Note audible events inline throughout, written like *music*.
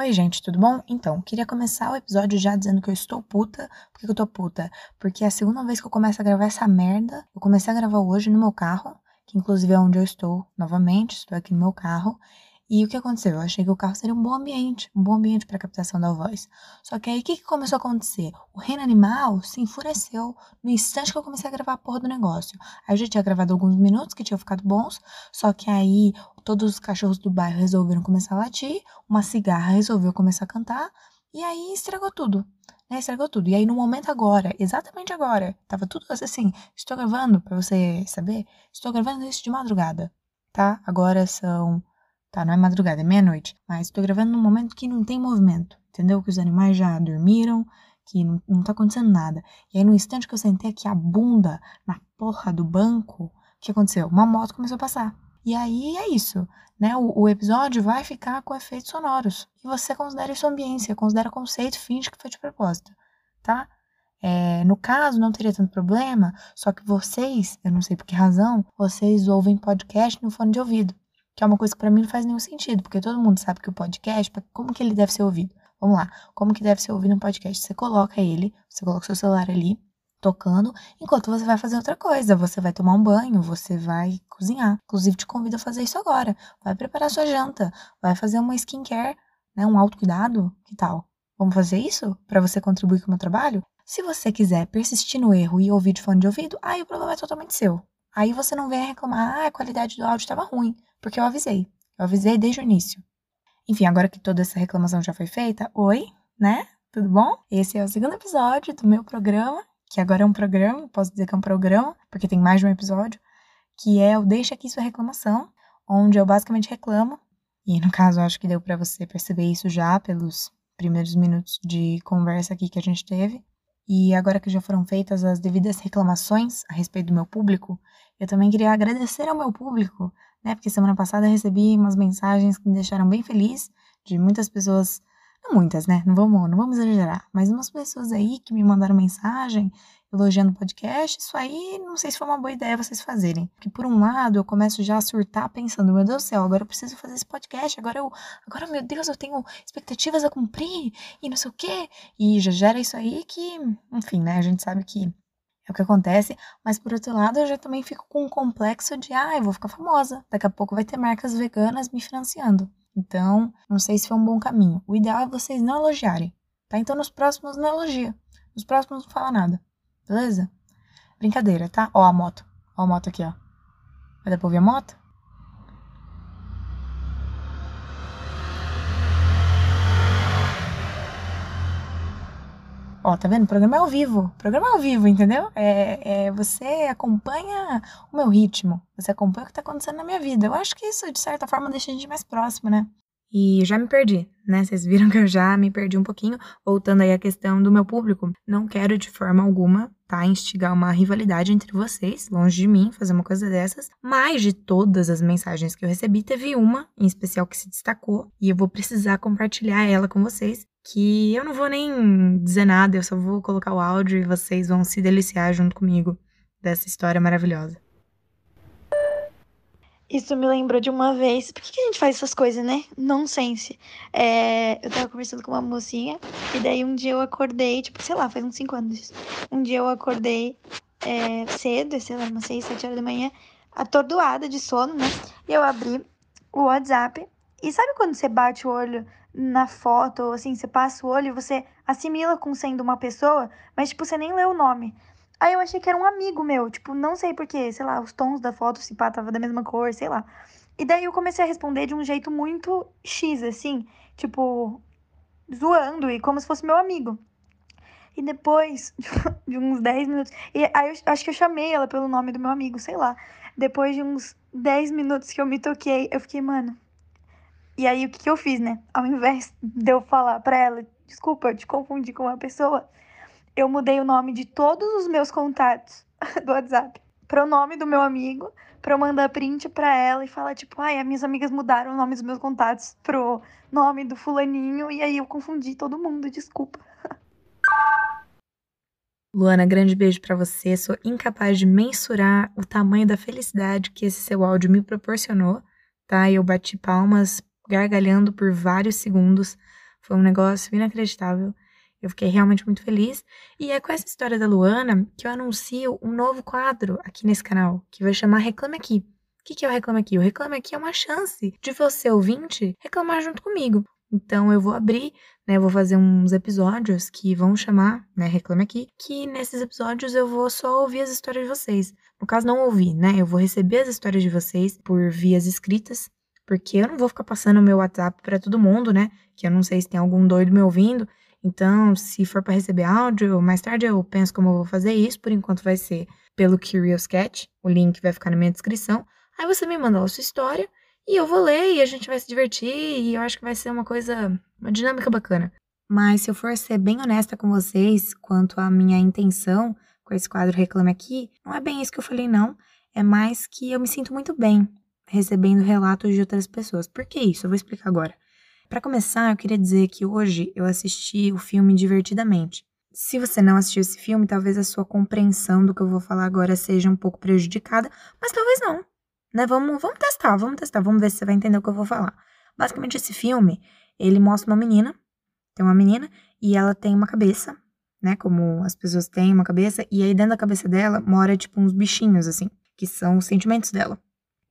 Oi, gente, tudo bom? Então, queria começar o episódio já dizendo que eu estou puta. Por que eu tô puta? Porque é a segunda vez que eu começo a gravar essa merda. Eu comecei a gravar hoje no meu carro, que inclusive é onde eu estou novamente, estou aqui no meu carro. E o que aconteceu? Eu achei que o carro seria um bom ambiente, um bom ambiente para captação da voz. Só que aí o que, que começou a acontecer? O reino animal se enfureceu no instante que eu comecei a gravar a porra do negócio. Aí eu já tinha gravado alguns minutos que tinham ficado bons, só que aí todos os cachorros do bairro resolveram começar a latir, uma cigarra resolveu começar a cantar, e aí estragou tudo. Né, estragou tudo. E aí, no momento agora, exatamente agora, tava tudo assim. Estou gravando, para você saber, estou gravando isso de madrugada, tá? Agora são Tá, não é madrugada, é meia-noite. Mas tô gravando num momento que não tem movimento, entendeu? Que os animais já dormiram, que não, não tá acontecendo nada. E aí, no instante que eu sentei aqui a bunda na porra do banco, o que aconteceu? Uma moto começou a passar. E aí é isso, né? O, o, episódio vai ficar com efeitos sonoros. E você considera isso ambiência, considera conceito, finge que foi de propósito, tá? É, no caso, não teria tanto problema, só que vocês, eu não sei por que razão, vocês ouvem podcast no fone de ouvido que é uma coisa que para mim não faz nenhum sentido, porque todo mundo sabe que o podcast, como que ele deve ser ouvido? Vamos lá, como que deve ser ouvido um podcast? Você coloca ele, você coloca o seu celular ali, tocando, enquanto você vai fazer outra coisa. Você vai tomar um banho, você vai cozinhar. Inclusive, te convido a fazer isso agora. Vai preparar sua janta, vai fazer uma skincare, né, um autocuidado, que tal? Vamos fazer isso para você contribuir com o meu trabalho? Se você quiser persistir no erro e ouvir de fone de ouvido, aí o problema é totalmente seu. Aí você não vem reclamar, ah, a qualidade do áudio estava ruim. Porque eu avisei. Eu avisei desde o início. Enfim, agora que toda essa reclamação já foi feita, oi, né? Tudo bom? Esse é o segundo episódio do meu programa, que agora é um programa, posso dizer que é um programa, porque tem mais de um episódio, que é o Deixa Aqui Sua Reclamação, onde eu basicamente reclamo, e no caso acho que deu para você perceber isso já pelos primeiros minutos de conversa aqui que a gente teve. E agora que já foram feitas as devidas reclamações a respeito do meu público, eu também queria agradecer ao meu público né? Porque semana passada recebi umas mensagens que me deixaram bem feliz de muitas pessoas, não muitas, né? Não vamos, não vamos exagerar, mas umas pessoas aí que me mandaram mensagem elogiando o podcast, isso aí não sei se foi uma boa ideia vocês fazerem. Porque por um lado eu começo já a surtar pensando, meu Deus do céu, agora eu preciso fazer esse podcast, agora eu, agora meu Deus, eu tenho expectativas a cumprir e não sei o quê. E já gera isso aí que, enfim, né, a gente sabe que é o que acontece, mas por outro lado eu já também fico com um complexo de, ah, eu vou ficar famosa, daqui a pouco vai ter marcas veganas me financiando. Então, não sei se foi um bom caminho. O ideal é vocês não elogiarem, tá? Então nos próximos não elogia, nos próximos não fala nada, beleza? Brincadeira, tá? Ó a moto, ó a moto aqui, ó. Vai dar pra ouvir a moto? Ó, tá vendo? O programa é ao vivo. O programa é ao vivo, entendeu? É, é, você acompanha o meu ritmo. Você acompanha o que tá acontecendo na minha vida. Eu acho que isso, de certa forma, deixa a gente mais próximo, né? E já me perdi, né? Vocês viram que eu já me perdi um pouquinho. Voltando aí à questão do meu público. Não quero de forma alguma, tá? Instigar uma rivalidade entre vocês, longe de mim, fazer uma coisa dessas. Mas de todas as mensagens que eu recebi, teve uma em especial que se destacou. E eu vou precisar compartilhar ela com vocês que eu não vou nem dizer nada, eu só vou colocar o áudio e vocês vão se deliciar junto comigo dessa história maravilhosa. Isso me lembrou de uma vez. Por que, que a gente faz essas coisas, né? Nonsense. É, eu tava conversando com uma mocinha, e daí um dia eu acordei, tipo, sei lá, faz uns 5 anos. Um dia eu acordei é, cedo, sei lá, umas 6, 7 horas da manhã, atordoada de sono, né? E eu abri o WhatsApp. E sabe quando você bate o olho na foto, ou assim, você passa o olho e você assimila com sendo uma pessoa, mas, tipo, você nem lê o nome. Aí eu achei que era um amigo meu, tipo, não sei porquê, sei lá, os tons da foto, se pá, tava da mesma cor, sei lá. E daí eu comecei a responder de um jeito muito X, assim, tipo, zoando e como se fosse meu amigo. E depois *laughs* de uns 10 minutos. E aí eu acho que eu chamei ela pelo nome do meu amigo, sei lá. Depois de uns 10 minutos que eu me toquei, eu fiquei, mano, e aí, o que, que eu fiz, né? Ao invés de eu falar pra ela, desculpa, eu te confundi com uma pessoa, eu mudei o nome de todos os meus contatos *laughs* do WhatsApp pro nome do meu amigo, pra eu mandar print pra ela e falar, tipo, ai, as minhas amigas mudaram o nome dos meus contatos pro nome do fulaninho, e aí eu confundi todo mundo, desculpa. *laughs* Luana, grande beijo para você. Sou incapaz de mensurar o tamanho da felicidade que esse seu áudio me proporcionou, tá? Eu bati palmas gargalhando por vários segundos, Foi um negócio inacreditável. Eu fiquei realmente muito feliz. E é com essa história da Luana que eu anuncio um novo quadro aqui nesse canal, que vai chamar Reclame Aqui. O que, que é o Reclame Aqui? O Reclame Aqui é uma chance de você, ouvinte, reclamar junto comigo. Então eu vou abrir, né, eu vou fazer uns episódios que vão chamar, né, Reclame Aqui, que nesses episódios eu vou só ouvir as histórias de vocês. No caso, não ouvir, né, eu vou receber as histórias de vocês por vias escritas, porque eu não vou ficar passando o meu WhatsApp para todo mundo, né, que eu não sei se tem algum doido me ouvindo. Então, se for para receber áudio, mais tarde eu penso como eu vou fazer isso, por enquanto vai ser pelo Curious Cat, o link vai ficar na minha descrição. Aí você me manda a sua história e eu vou ler e a gente vai se divertir e eu acho que vai ser uma coisa, uma dinâmica bacana. Mas se eu for ser bem honesta com vocês quanto à minha intenção com esse quadro Reclame Aqui, não é bem isso que eu falei, não. É mais que eu me sinto muito bem recebendo relatos de outras pessoas. Por que isso? Eu vou explicar agora. Para começar, eu queria dizer que hoje eu assisti o filme divertidamente. Se você não assistiu esse filme, talvez a sua compreensão do que eu vou falar agora seja um pouco prejudicada, mas talvez não né? Vamos, vamos testar, vamos testar, vamos ver se você vai entender o que eu vou falar. Basicamente, esse filme, ele mostra uma menina, tem uma menina, e ela tem uma cabeça, né? Como as pessoas têm uma cabeça, e aí dentro da cabeça dela mora, tipo, uns bichinhos, assim, que são os sentimentos dela.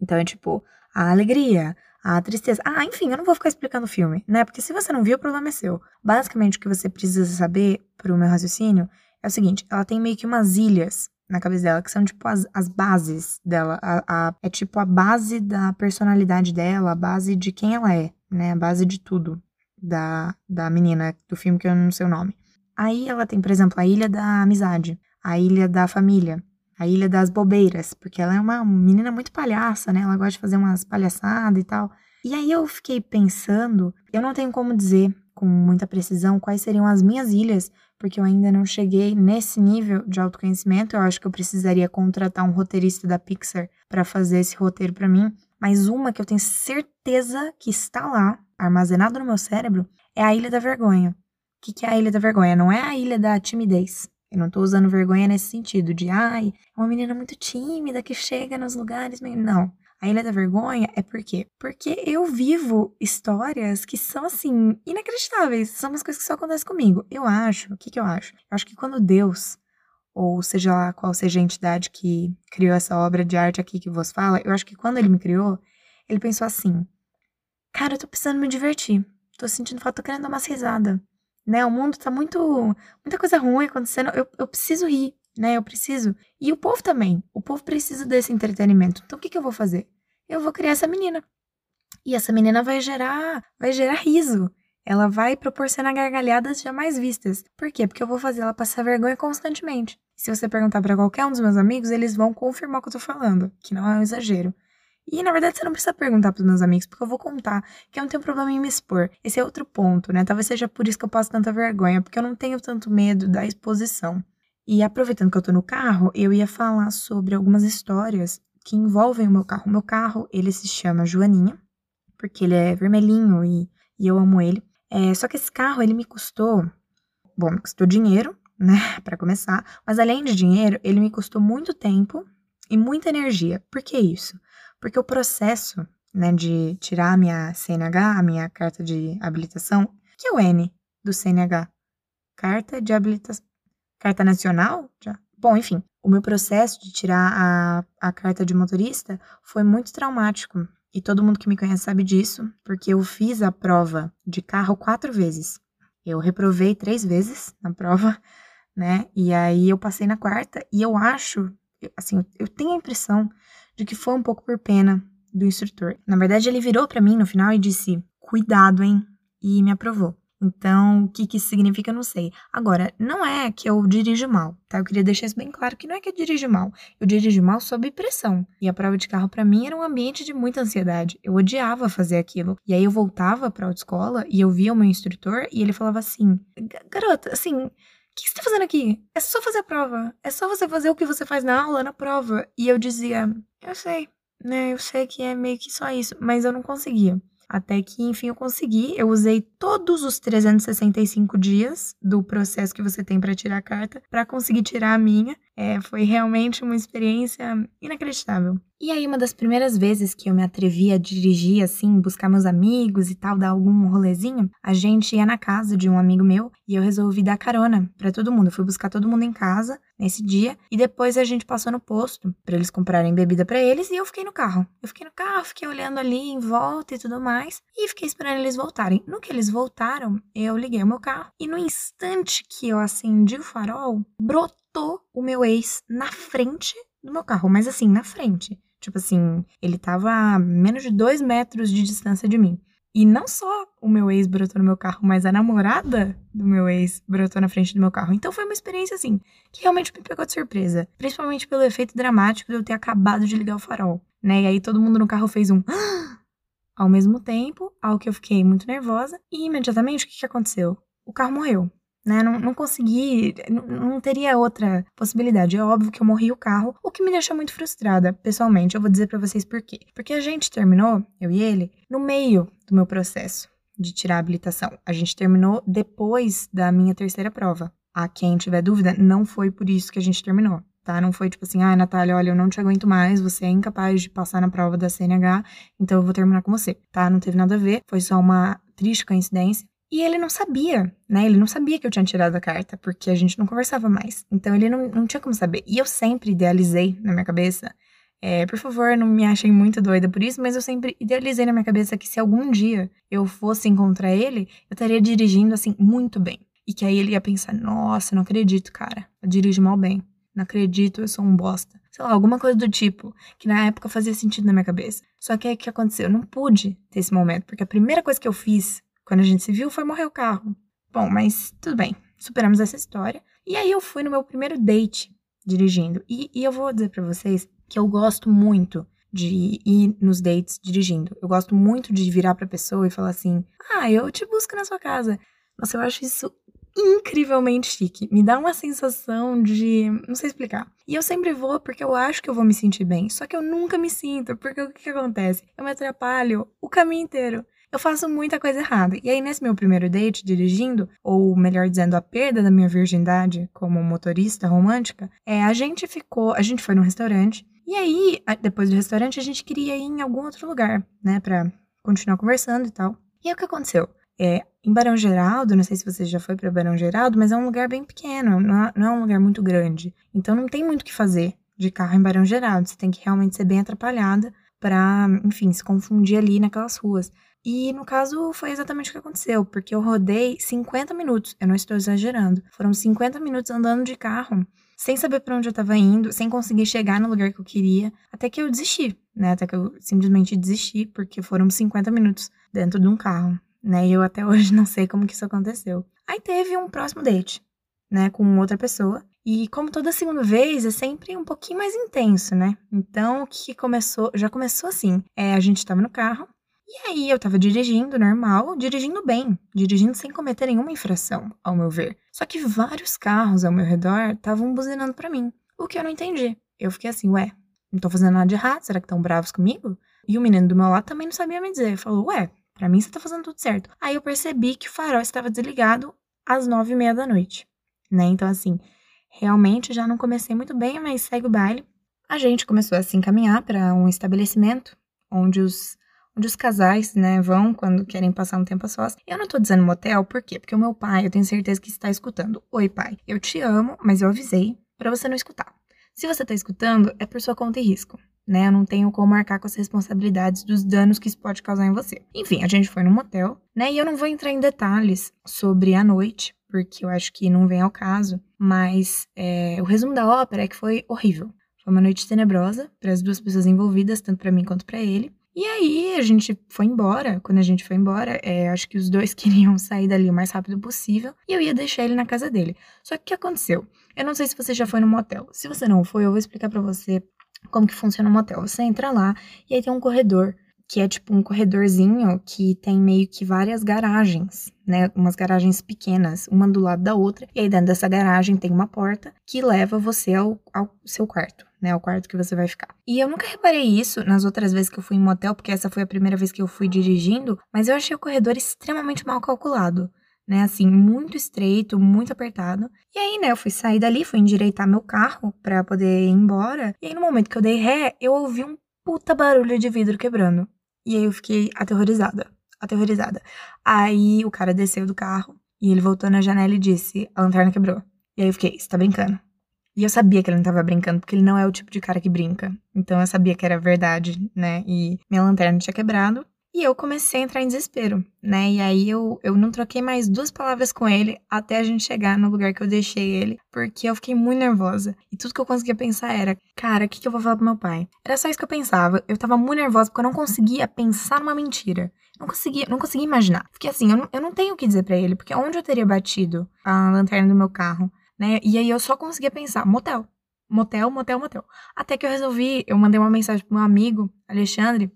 Então é tipo, a alegria, a tristeza. Ah, enfim, eu não vou ficar explicando o filme, né? Porque se você não viu, o problema é seu. Basicamente, o que você precisa saber pro meu raciocínio é o seguinte: ela tem meio que umas ilhas na cabeça dela, que são tipo as, as bases dela. A, a, é tipo a base da personalidade dela, a base de quem ela é, né? A base de tudo da, da menina do filme que eu não sei o nome. Aí ela tem, por exemplo, a ilha da amizade, a ilha da família, a ilha das bobeiras, porque ela é uma menina muito palhaça, né? Ela gosta de fazer umas palhaçadas e tal. E aí eu fiquei pensando, eu não tenho como dizer com muita precisão quais seriam as minhas ilhas, porque eu ainda não cheguei nesse nível de autoconhecimento. Eu acho que eu precisaria contratar um roteirista da Pixar para fazer esse roteiro para mim. Mas uma que eu tenho certeza que está lá, armazenado no meu cérebro, é a Ilha da Vergonha. O que, que é a Ilha da Vergonha? Não é a Ilha da Timidez. Eu não tô usando vergonha nesse sentido, de ai, é uma menina muito tímida que chega nos lugares. Não. A Ilha da Vergonha é por quê? Porque eu vivo histórias que são, assim, inacreditáveis. São umas coisas que só acontecem comigo. Eu acho, o que, que eu acho? Eu acho que quando Deus, ou seja lá qual seja a entidade que criou essa obra de arte aqui que vos fala, eu acho que quando ele me criou, ele pensou assim: cara, eu tô precisando me divertir. Tô sentindo falta, tô querendo dar uma risada. Né? O mundo tá muito. muita coisa ruim acontecendo. Eu, eu preciso rir né? Eu preciso. E o povo também. O povo precisa desse entretenimento. Então o que, que eu vou fazer? Eu vou criar essa menina. E essa menina vai gerar, vai gerar riso. Ela vai proporcionar gargalhadas jamais vistas. Por quê? Porque eu vou fazer ela passar vergonha constantemente. Se você perguntar para qualquer um dos meus amigos, eles vão confirmar o que eu tô falando, que não é um exagero. E na verdade você não precisa perguntar pros meus amigos, porque eu vou contar que eu não tenho problema em me expor. Esse é outro ponto, né? Talvez seja por isso que eu passo tanta vergonha, porque eu não tenho tanto medo da exposição. E aproveitando que eu tô no carro, eu ia falar sobre algumas histórias que envolvem o meu carro. O meu carro, ele se chama Joaninha, porque ele é vermelhinho e, e eu amo ele. É, só que esse carro, ele me custou, bom, me custou dinheiro, *laughs* né, para começar, mas além de dinheiro, ele me custou muito tempo e muita energia. Por que isso? Porque o processo, né, de tirar a minha CNH, a minha carta de habilitação, que é o N do CNH? Carta de habilitação carta nacional? Já. Bom, enfim, o meu processo de tirar a, a carta de motorista foi muito traumático. E todo mundo que me conhece sabe disso, porque eu fiz a prova de carro quatro vezes. Eu reprovei três vezes na prova, né? E aí eu passei na quarta, e eu acho, assim, eu tenho a impressão de que foi um pouco por pena do instrutor. Na verdade, ele virou para mim no final e disse: Cuidado, hein? E me aprovou. Então, o que, que isso significa, eu não sei. Agora, não é que eu dirijo mal, tá? Eu queria deixar isso bem claro que não é que eu dirijo mal. Eu dirijo mal sob pressão. E a prova de carro para mim era um ambiente de muita ansiedade. Eu odiava fazer aquilo. E aí eu voltava pra autoescola e eu via o meu instrutor e ele falava assim: "Garota, assim, que você tá fazendo aqui? É só fazer a prova. É só você fazer o que você faz na aula, na prova". E eu dizia: "Eu sei, né? Eu sei que é meio que só isso, mas eu não conseguia". Até que, enfim, eu consegui. Eu usei todos os 365 dias do processo que você tem para tirar a carta para conseguir tirar a minha. É, foi realmente uma experiência inacreditável. E aí, uma das primeiras vezes que eu me atrevi a dirigir, assim, buscar meus amigos e tal, dar algum rolezinho, a gente ia na casa de um amigo meu e eu resolvi dar carona para todo mundo. Eu fui buscar todo mundo em casa nesse dia e depois a gente passou no posto para eles comprarem bebida para eles e eu fiquei no carro. Eu fiquei no carro, fiquei olhando ali em volta e tudo mais e fiquei esperando eles voltarem. No que eles voltaram, eu liguei o meu carro e no instante que eu acendi o farol, brotou o meu ex na frente do meu carro, mas assim, na frente. Tipo assim, ele tava a menos de dois metros de distância de mim. E não só o meu ex brotou no meu carro, mas a namorada do meu ex brotou na frente do meu carro. Então foi uma experiência, assim, que realmente me pegou de surpresa. Principalmente pelo efeito dramático de eu ter acabado de ligar o farol, né? E aí todo mundo no carro fez um. Ao mesmo tempo, ao que eu fiquei muito nervosa. E imediatamente, o que, que aconteceu? O carro morreu né? Não, não consegui, não, não, teria outra possibilidade. É óbvio que eu morri o carro, o que me deixou muito frustrada, pessoalmente. Eu vou dizer para vocês por quê. Porque a gente terminou, eu e ele, no meio do meu processo de tirar a habilitação. A gente terminou depois da minha terceira prova. A quem tiver dúvida, não foi por isso que a gente terminou. Tá? Não foi tipo assim, ah, Natália, olha, eu não te aguento mais, você é incapaz de passar na prova da CNH, então eu vou terminar com você, tá? Não teve nada a ver, foi só uma triste coincidência. E ele não sabia, né? Ele não sabia que eu tinha tirado a carta, porque a gente não conversava mais. Então ele não, não tinha como saber. E eu sempre idealizei na minha cabeça. É, por favor, não me achem muito doida por isso, mas eu sempre idealizei na minha cabeça que se algum dia eu fosse encontrar ele, eu estaria dirigindo assim muito bem. E que aí ele ia pensar: nossa, não acredito, cara. Eu dirijo mal bem. Não acredito, eu sou um bosta. Sei lá, alguma coisa do tipo, que na época fazia sentido na minha cabeça. Só que aí o que aconteceu? Eu não pude ter esse momento, porque a primeira coisa que eu fiz quando a gente se viu, foi morrer o carro. Bom, mas tudo bem, superamos essa história. E aí eu fui no meu primeiro date dirigindo. E, e eu vou dizer para vocês que eu gosto muito de ir nos dates dirigindo. Eu gosto muito de virar pra pessoa e falar assim: ah, eu te busco na sua casa. Nossa, eu acho isso incrivelmente chique. Me dá uma sensação de. não sei explicar. E eu sempre vou porque eu acho que eu vou me sentir bem. Só que eu nunca me sinto, porque o que, que acontece? Eu me atrapalho o caminho inteiro eu faço muita coisa errada. E aí, nesse meu primeiro date dirigindo, ou melhor dizendo, a perda da minha virgindade como motorista romântica, é, a gente ficou. A gente foi num restaurante. E aí, depois do restaurante, a gente queria ir em algum outro lugar, né, pra continuar conversando e tal. E aí, o que aconteceu? É, em Barão Geraldo, não sei se você já foi para Barão Geraldo, mas é um lugar bem pequeno, não é, não é um lugar muito grande. Então não tem muito o que fazer de carro em Barão Geraldo. Você tem que realmente ser bem atrapalhada para, enfim, se confundir ali naquelas ruas. E no caso foi exatamente o que aconteceu, porque eu rodei 50 minutos, eu não estou exagerando. Foram 50 minutos andando de carro, sem saber para onde eu estava indo, sem conseguir chegar no lugar que eu queria, até que eu desisti, né? Até que eu simplesmente desisti, porque foram 50 minutos dentro de um carro, né? E eu até hoje *laughs* não sei como que isso aconteceu. Aí teve um próximo date, né, com outra pessoa. E como toda segunda vez, é sempre um pouquinho mais intenso, né? Então, o que começou, já começou assim. É, a gente estava no carro, e aí eu tava dirigindo normal, dirigindo bem, dirigindo sem cometer nenhuma infração, ao meu ver. Só que vários carros ao meu redor estavam buzinando para mim, o que eu não entendi. Eu fiquei assim, ué, não tô fazendo nada de errado, será que estão bravos comigo? E o menino do meu lado também não sabia me dizer, falou, ué, pra mim você tá fazendo tudo certo. Aí eu percebi que o farol estava desligado às nove e meia da noite, né? Então assim, realmente já não comecei muito bem, mas segue o baile. A gente começou a se encaminhar para um estabelecimento onde os onde os casais, né, vão quando querem passar um tempo a sós. Eu não tô dizendo motel, por quê? Porque o meu pai, eu tenho certeza que está escutando. Oi, pai, eu te amo, mas eu avisei para você não escutar. Se você tá escutando, é por sua conta e risco. Né, eu não tenho como marcar com as responsabilidades dos danos que isso pode causar em você. Enfim, a gente foi num motel, né? E eu não vou entrar em detalhes sobre a noite, porque eu acho que não vem ao caso. Mas é, o resumo da ópera é que foi horrível. Foi uma noite tenebrosa para as duas pessoas envolvidas, tanto para mim quanto para ele. E aí a gente foi embora. Quando a gente foi embora, é, acho que os dois *laughs* queriam sair dali o mais rápido possível e eu ia deixar ele na casa dele. Só que o que aconteceu? Eu não sei se você já foi no motel. Se você não foi, eu vou explicar para você como que funciona o motel. Você entra lá e aí tem um corredor que é tipo um corredorzinho que tem meio que várias garagens, né? Umas garagens pequenas, uma do lado da outra. E aí dentro dessa garagem tem uma porta que leva você ao, ao seu quarto, né? Ao quarto que você vai ficar. E eu nunca reparei isso nas outras vezes que eu fui em motel, porque essa foi a primeira vez que eu fui dirigindo, mas eu achei o corredor extremamente mal calculado. né? Assim, muito estreito, muito apertado. E aí, né, eu fui sair dali, fui endireitar meu carro para poder ir embora. E aí, no momento que eu dei ré, eu ouvi um puta barulho de vidro quebrando. E aí eu fiquei aterrorizada, aterrorizada. Aí o cara desceu do carro e ele voltou na janela e disse: a lanterna quebrou. E aí eu fiquei: você tá brincando? E eu sabia que ele não tava brincando, porque ele não é o tipo de cara que brinca. Então eu sabia que era verdade, né? E minha lanterna tinha quebrado. E eu comecei a entrar em desespero, né? E aí eu, eu não troquei mais duas palavras com ele até a gente chegar no lugar que eu deixei ele, porque eu fiquei muito nervosa. E tudo que eu conseguia pensar era, cara, o que, que eu vou falar pro meu pai? Era só isso que eu pensava. Eu tava muito nervosa porque eu não conseguia pensar numa mentira. Não conseguia, não conseguia imaginar. Porque assim, eu não, eu não tenho o que dizer para ele, porque onde eu teria batido a lanterna do meu carro, né? E aí eu só conseguia pensar, motel. Motel, motel, motel. Até que eu resolvi, eu mandei uma mensagem pro meu amigo, Alexandre,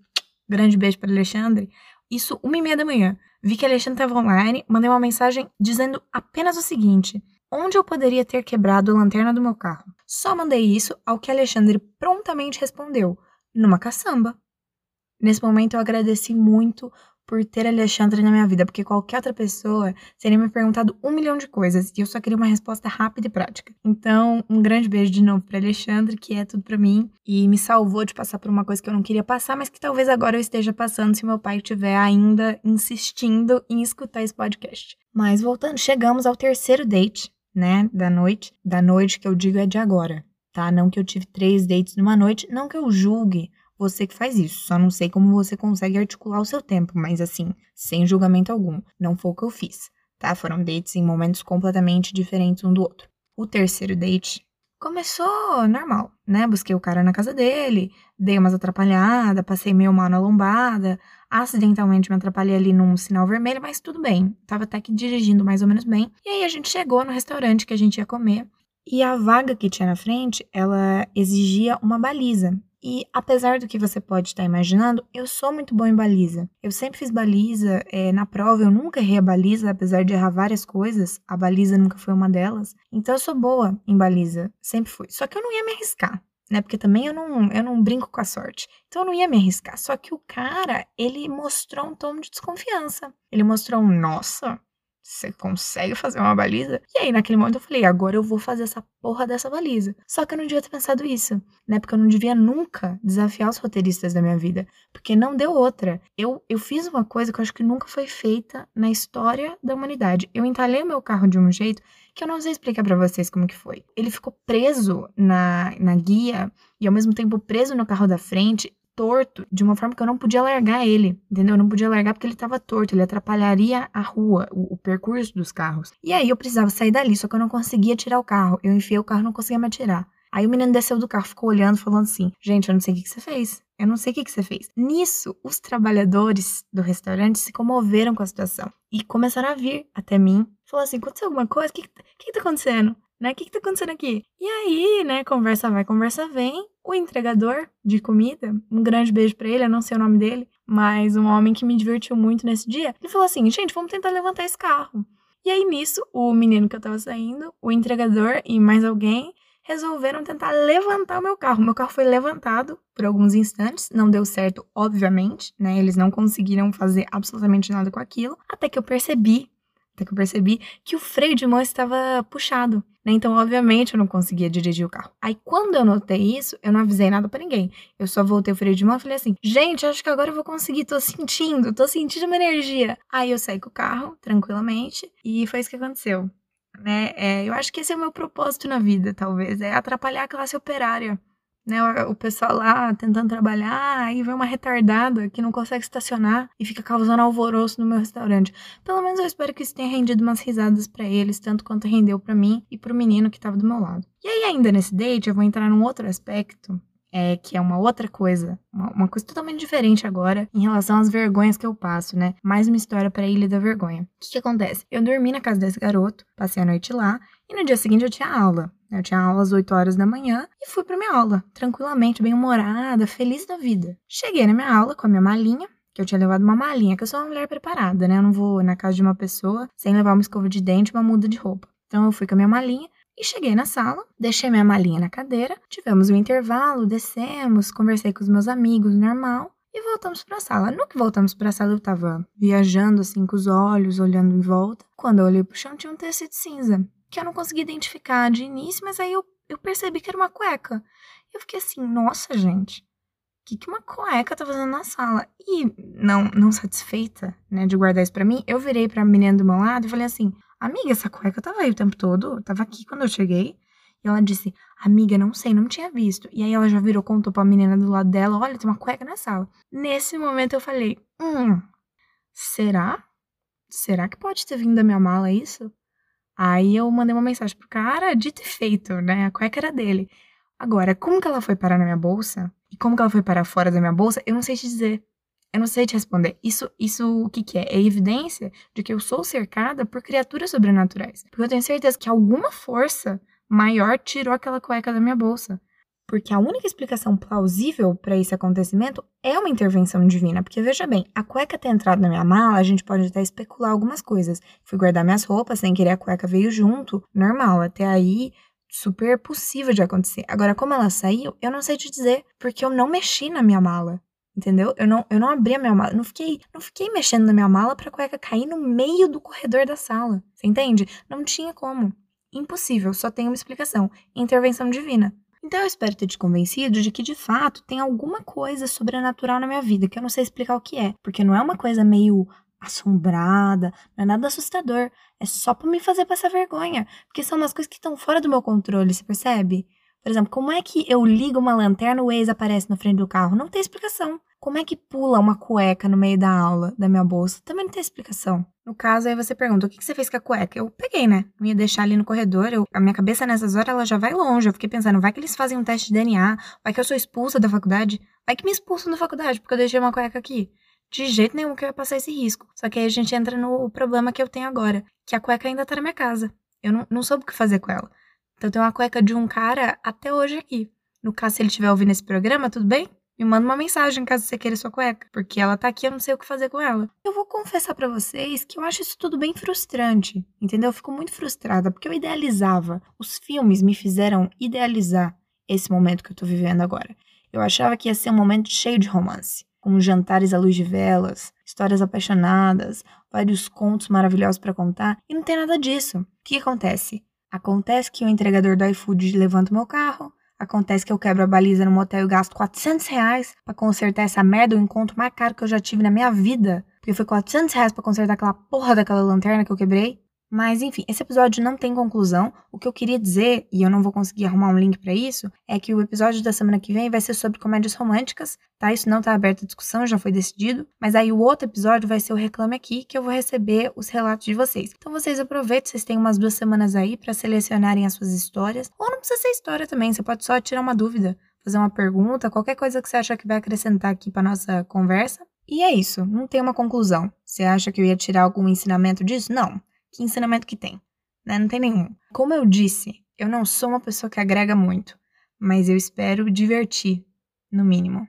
Grande beijo para Alexandre. Isso, uma e meia da manhã. Vi que Alexandre estava online, mandei uma mensagem dizendo apenas o seguinte: onde eu poderia ter quebrado a lanterna do meu carro? Só mandei isso ao que Alexandre prontamente respondeu: numa caçamba. Nesse momento eu agradeci muito por ter Alexandre na minha vida, porque qualquer outra pessoa teria me perguntado um milhão de coisas e eu só queria uma resposta rápida e prática. Então, um grande beijo de novo para Alexandre, que é tudo para mim e me salvou de passar por uma coisa que eu não queria passar, mas que talvez agora eu esteja passando se meu pai estiver ainda insistindo em escutar esse podcast. Mas voltando, chegamos ao terceiro date, né, da noite. Da noite que eu digo é de agora, tá? Não que eu tive três dates numa noite, não que eu julgue você que faz isso. Só não sei como você consegue articular o seu tempo, mas assim, sem julgamento algum. Não foi o que eu fiz, tá? Foram dates em momentos completamente diferentes um do outro. O terceiro date começou normal, né? Busquei o cara na casa dele, dei umas atrapalhadas, passei meio mal na lombada, acidentalmente me atrapalhei ali num sinal vermelho, mas tudo bem. Tava até que dirigindo mais ou menos bem. E aí a gente chegou no restaurante que a gente ia comer. E a vaga que tinha na frente, ela exigia uma baliza. E apesar do que você pode estar imaginando, eu sou muito bom em baliza. Eu sempre fiz baliza é, na prova, eu nunca errei a baliza, apesar de errar várias coisas. A baliza nunca foi uma delas. Então eu sou boa em baliza, sempre fui. Só que eu não ia me arriscar, né? Porque também eu não, eu não brinco com a sorte. Então eu não ia me arriscar. Só que o cara, ele mostrou um tom de desconfiança. Ele mostrou um, nossa, você consegue fazer uma baliza? E aí, naquele momento, eu falei, agora eu vou fazer essa porra dessa baliza. Só que eu não devia ter pensado isso, né? Porque eu não devia nunca desafiar os roteiristas da minha vida. Porque não deu outra. Eu, eu fiz uma coisa que eu acho que nunca foi feita na história da humanidade. Eu entalhei o meu carro de um jeito que eu não sei explicar para vocês como que foi. Ele ficou preso na, na guia e ao mesmo tempo preso no carro da frente torto de uma forma que eu não podia largar ele, entendeu? Eu não podia largar porque ele estava torto, ele atrapalharia a rua, o, o, percurso dos carros. E aí eu precisava sair dali, só que eu não conseguia tirar o carro. Eu enfiei o carro, não conseguia me atirar. Aí o menino desceu do carro, ficou olhando, falando assim: Gente, eu não sei o que, que você fez. Eu não sei o que, que você fez. Nisso, os trabalhadores do restaurante se comoveram com a situação e começaram a vir até mim. Falou assim: aconteceu alguma coisa? O que, que, que tá acontecendo? Né? O que, que tá acontecendo aqui? E aí, né, conversa vai, conversa vem o entregador de comida, um grande beijo para ele, eu não sei o nome dele, mas um homem que me divertiu muito nesse dia, ele falou assim: gente, vamos tentar levantar esse carro. E aí nisso, o menino que eu tava saindo, o entregador e mais alguém resolveram tentar levantar o meu carro. Meu carro foi levantado por alguns instantes, não deu certo, obviamente, né? Eles não conseguiram fazer absolutamente nada com aquilo, até que eu percebi até que eu percebi que o freio de mão estava puxado. Né? Então, obviamente, eu não conseguia dirigir o carro. Aí, quando eu notei isso, eu não avisei nada para ninguém. Eu só voltei o freio de mão e falei assim: gente, acho que agora eu vou conseguir, tô sentindo, tô sentindo uma energia. Aí eu saí com o carro, tranquilamente, e foi isso que aconteceu. Né? É, eu acho que esse é o meu propósito na vida, talvez, é atrapalhar a classe operária né, o pessoal lá tentando trabalhar, aí vem uma retardada que não consegue estacionar e fica causando alvoroço no meu restaurante. Pelo menos eu espero que isso tenha rendido umas risadas para eles, tanto quanto rendeu para mim e pro menino que tava do meu lado. E aí, ainda nesse date, eu vou entrar num outro aspecto é, que é uma outra coisa, uma, uma, coisa totalmente diferente agora em relação às vergonhas que eu passo, né? Mais uma história para Ilha da Vergonha. O que, que acontece? Eu dormi na casa desse garoto, passei a noite lá, e no dia seguinte eu tinha aula. Eu tinha aula às 8 horas da manhã e fui para minha aula, tranquilamente, bem humorada, feliz da vida. Cheguei na minha aula com a minha malinha, que eu tinha levado uma malinha, que eu sou uma mulher preparada, né? Eu não vou na casa de uma pessoa sem levar uma escova de dente e uma muda de roupa. Então eu fui com a minha malinha e cheguei na sala, deixei minha malinha na cadeira, tivemos um intervalo, descemos, conversei com os meus amigos, normal. E voltamos para a sala. No que voltamos para a sala, eu tava viajando assim com os olhos, olhando em volta. Quando eu olhei pro chão, tinha um tecido cinza, que eu não consegui identificar de início, mas aí eu, eu percebi que era uma cueca. Eu fiquei assim, nossa, gente, o que, que uma cueca tá fazendo na sala? E não, não satisfeita, né, de guardar isso pra mim, eu virei pra menina do meu lado e falei assim, amiga, essa cueca tava aí o tempo todo, tava aqui quando eu cheguei. E ela disse, amiga, não sei, não tinha visto. E aí ela já virou, contou pra menina do lado dela, olha, tem uma cueca na sala. Nesse momento eu falei, hum, será? Será que pode ter vindo da minha mala isso? Aí eu mandei uma mensagem pro cara, dito e feito, né? A cueca era dele. Agora, como que ela foi parar na minha bolsa? E como que ela foi parar fora da minha bolsa? Eu não sei te dizer. Eu não sei te responder. Isso, isso o que, que é? É evidência de que eu sou cercada por criaturas sobrenaturais. Porque eu tenho certeza que alguma força maior tirou aquela cueca da minha bolsa. Porque a única explicação plausível para esse acontecimento é uma intervenção divina. Porque veja bem, a cueca ter entrado na minha mala, a gente pode até especular algumas coisas. Fui guardar minhas roupas, sem querer a cueca veio junto, normal. Até aí, super possível de acontecer. Agora, como ela saiu, eu não sei te dizer, porque eu não mexi na minha mala. Entendeu? Eu não, eu não abri a minha mala, não fiquei, não fiquei mexendo na minha mala pra cueca cair no meio do corredor da sala. Você entende? Não tinha como. Impossível, só tem uma explicação: intervenção divina. Então eu espero ter te convencido de que de fato tem alguma coisa sobrenatural na minha vida que eu não sei explicar o que é, porque não é uma coisa meio assombrada, não é nada assustador, é só para me fazer passar vergonha, porque são umas coisas que estão fora do meu controle, você percebe? Por exemplo, como é que eu ligo uma lanterna e o Waze aparece na frente do carro? Não tem explicação. Como é que pula uma cueca no meio da aula da minha bolsa? Também não tem explicação. No caso, aí você pergunta, o que você fez com a cueca? Eu peguei, né? Não ia deixar ali no corredor. Eu, a minha cabeça nessas horas, ela já vai longe. Eu fiquei pensando, vai que eles fazem um teste de DNA? Vai que eu sou expulsa da faculdade? Vai que me expulsam da faculdade porque eu deixei uma cueca aqui? De jeito nenhum que eu ia passar esse risco. Só que aí a gente entra no problema que eu tenho agora, que a cueca ainda tá na minha casa. Eu não, não soube o que fazer com ela. Então tenho uma cueca de um cara até hoje aqui. No caso, se ele estiver ouvindo esse programa, tudo bem? Me manda uma mensagem caso você queira sua cueca, porque ela tá aqui, eu não sei o que fazer com ela. Eu vou confessar para vocês que eu acho isso tudo bem frustrante, entendeu? Eu fico muito frustrada porque eu idealizava. Os filmes me fizeram idealizar esse momento que eu tô vivendo agora. Eu achava que ia ser um momento cheio de romance, com jantares à luz de velas, histórias apaixonadas, vários contos maravilhosos para contar, e não tem nada disso. O que acontece? Acontece que o entregador do iFood levanta o meu carro, Acontece que eu quebro a baliza no motel e gasto 400 reais pra consertar essa merda, o encontro mais caro que eu já tive na minha vida. Porque foi 400 reais pra consertar aquela porra daquela lanterna que eu quebrei. Mas enfim, esse episódio não tem conclusão. O que eu queria dizer, e eu não vou conseguir arrumar um link para isso, é que o episódio da semana que vem vai ser sobre comédias românticas, tá? Isso não tá aberto à discussão, já foi decidido. Mas aí o outro episódio vai ser o Reclame Aqui, que eu vou receber os relatos de vocês. Então vocês aproveitem, vocês têm umas duas semanas aí para selecionarem as suas histórias. Ou não precisa ser história também, você pode só tirar uma dúvida, fazer uma pergunta, qualquer coisa que você acha que vai acrescentar aqui para nossa conversa. E é isso, não tem uma conclusão. Você acha que eu ia tirar algum ensinamento disso? Não que ensinamento que tem? Né? Não tem nenhum. Como eu disse, eu não sou uma pessoa que agrega muito, mas eu espero divertir, no mínimo.